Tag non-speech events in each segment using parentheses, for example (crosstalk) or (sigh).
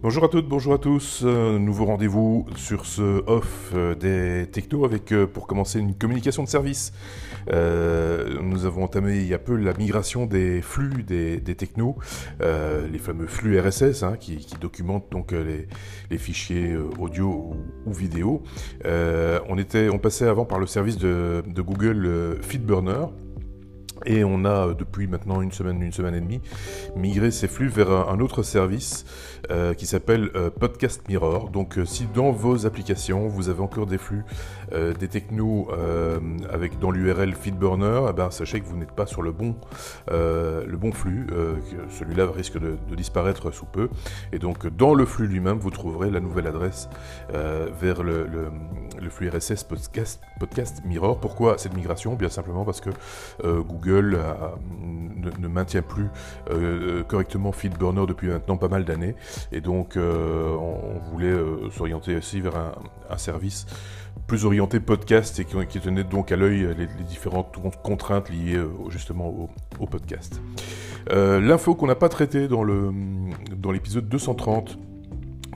Bonjour à toutes, bonjour à tous. Euh, nouveau rendez-vous sur ce off euh, des technos avec, euh, pour commencer, une communication de service. nous avons entamé il y a peu la migration des flux des, technos, les fameux flux RSS hein, qui, documentent donc les, fichiers audio ou, vidéo. on, passait avant par le service de Google Feedburner et on a, euh, depuis maintenant une semaine, une semaine et demie, migré ces flux vers un, autre service euh, qui s'appelle euh, Podcast Mirror. Donc si dans vos applications, vous avez encore des flux, des technos avec dans l'URL Feedburner, eh ben, sachez que vous n'êtes pas sur le bon, le bon flux. Celui-là risque de, disparaître sous peu. Et donc dans le flux lui-même, vous trouverez la nouvelle adresse vers le, flux RSS Podcast, Podcast Mirror. Pourquoi cette migration? Bien simplement parce que Google Google ne, maintient plus euh, correctement FeedBurner depuis maintenant pas mal d'années. Et donc, euh, on, voulait euh, s'orienter aussi vers un, service plus orienté podcast et qui, tenait donc à l'œil les, différentes contraintes liées justement au, podcast. L'info qu'on n'a pas traitée dans l'épisode dans 230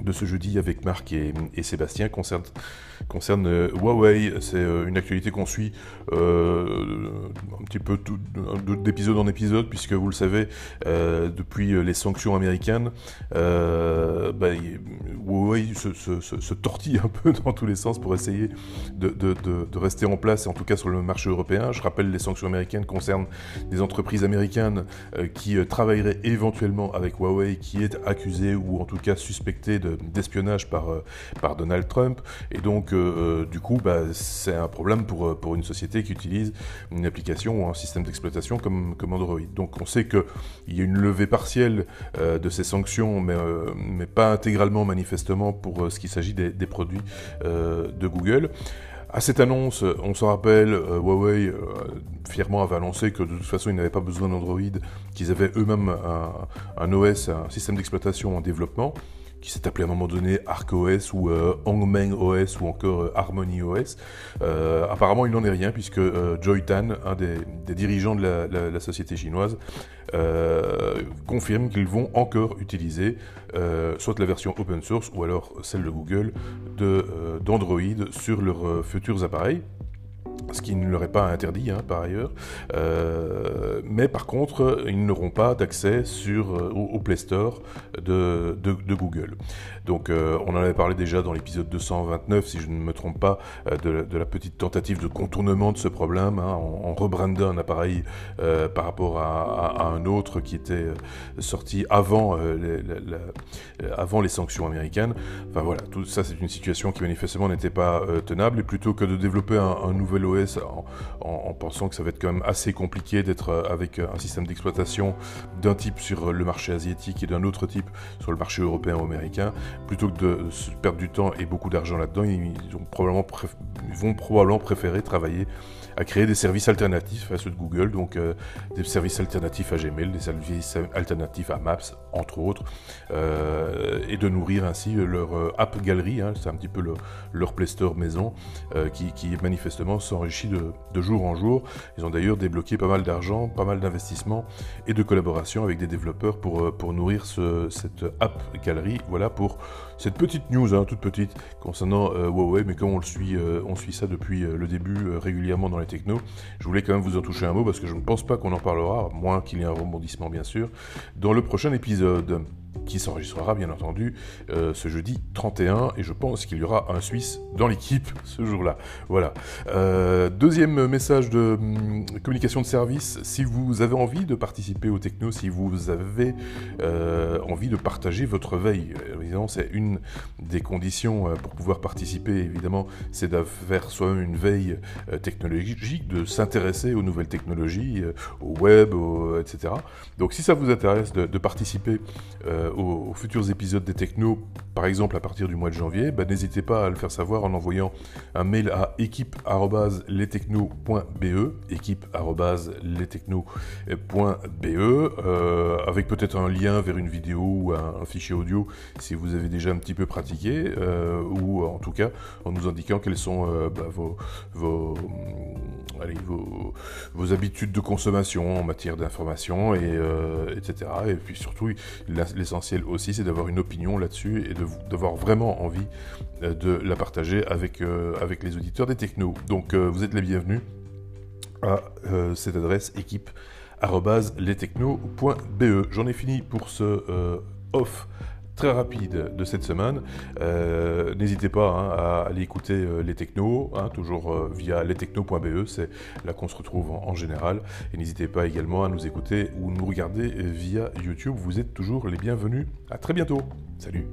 de ce jeudi avec Marc et, Sébastien concerne, euh, Huawei. C'est euh, une actualité qu'on suit euh, un petit peu d'épisode en épisode, puisque vous le savez, depuis les sanctions américaines, bah, Huawei se, tortille un peu (laughs) dans tous les sens pour essayer de, rester en place, en tout cas sur le marché européen. Je rappelle, les sanctions américaines concernent des entreprises américaines qui travailleraient éventuellement avec Huawei, qui est accusé ou en tout cas suspecté de d'espionnage par, euh, par Donald Trump. Et donc, euh, euh, du coup, bah, c'est un problème pour, pour une société qui utilise une application ou un système d'exploitation comme, comme Android. Donc, on sait qu'il y a une levée partielle de ces sanctions, mais, mais pas intégralement manifestement pour ce qui s'agit des, des, produits de Google. À cette annonce, on s'en rappelle, Huawei fièrement avait annoncé que de toute façon ils n'avaient pas besoin d'Android, qu'ils avaient eux-mêmes un, un, OS, un système d'exploitation en développement qui s'est appelé à un moment donné ArcOS ou euh, Hongmeng OS ou encore euh. Euh, apparemment, il n'en est rien puisque Joy Tan, un des, dirigeants de la, société chinoise, confirme qu'ils vont encore utiliser soit la version open source ou alors celle de Google d'Android sur leurs futurs appareils ce qui ne leur est pas interdit hein, par ailleurs. Euh, mais par contre, ils n'auront pas d'accès sur euh, au, Play Store de, Google. Donc, euh, on en avait parlé déjà dans l'épisode 229, si je ne me trompe pas, de, la petite tentative de contournement de ce problème, hein, en, rebrandant un appareil par rapport à, un autre qui était sorti avant, les, sanctions américaines. Enfin voilà, tout ça, c'est une situation qui manifestement n'était pas tenable. Et plutôt que de développer un, un nouvel OS en, pensant que ça va être quand même assez compliqué d'être euh, avec euh, un système d'exploitation d'un type sur le marché asiatique et d'un autre type sur le marché européen ou américain. Plutôt que de perdre du temps et beaucoup d'argent là-dedans, ils, vont probablement préférer travailler à créer des services alternatifs à ceux de Google, donc euh, des services alternatifs à Gmail, des services alternatifs à Maps, entre autres, euh, et de nourrir ainsi leur euh, app galerie, hein, c'est un petit peu leur Play Store maison, qui, manifestement de, jour en jour. Ils ont d'ailleurs débloqué pas mal d'argent, pas mal d'investissements et de collaboration avec des développeurs pour, pour nourrir cette app galerie. Voilà pour cette petite news, hein, toute petite, concernant Huawei, mais comme on le suit, on suit ça depuis le début régulièrement dans les technos. Je voulais quand même vous en toucher un mot parce que je ne pense pas qu'on en parlera, moins qu'il y ait un rebondissement bien sûr, dans le prochain épisode qui s'enregistrera bien entendu euh, ce jeudi 31 et je pense qu'il y aura un Suisse dans l'équipe ce jour-là. Voilà. Euh, deuxième message de hum, communication de service, si vous avez envie de participer au techno, si vous avez euh, envie de partager votre veille, évidemment c'est une des conditions pour pouvoir participer, évidemment, c'est de faire soi-même une veille technologique, de s'intéresser aux nouvelles technologies, au web, etc. Donc si ça vous intéresse de, participer aux, futurs épisodes des Technos, par exemple à partir du mois de janvier, bah, n'hésitez pas à le faire savoir en envoyant un mail à équipe.lestechno.be, équipe.lestechno.be, euh, avec peut-être un lien vers une vidéo ou un, fichier audio si vous avez déjà un petit peu pratiqué, euh, ou en tout cas en nous indiquant quelles sont euh, bah, vos, vos, vos, vos, habitudes de consommation en matière d'information, et, etc. Et puis surtout, l'essentiel aussi, c'est d'avoir une opinion là-dessus et d'avoir vraiment envie de la partager avec, avec les auditeurs des technos. Donc vous êtes les bienvenus à cette adresse équipe lestechno.be. J'en ai fini pour ce off très rapide de cette semaine. Euh, n'hésitez pas hein, à aller écouter euh, les technos, hein, toujours euh, via lestechno.be, c'est là qu'on se retrouve en, général. Et n'hésitez pas également à nous écouter ou nous regarder via YouTube. Vous êtes toujours les bienvenus. À très bientôt. Salut.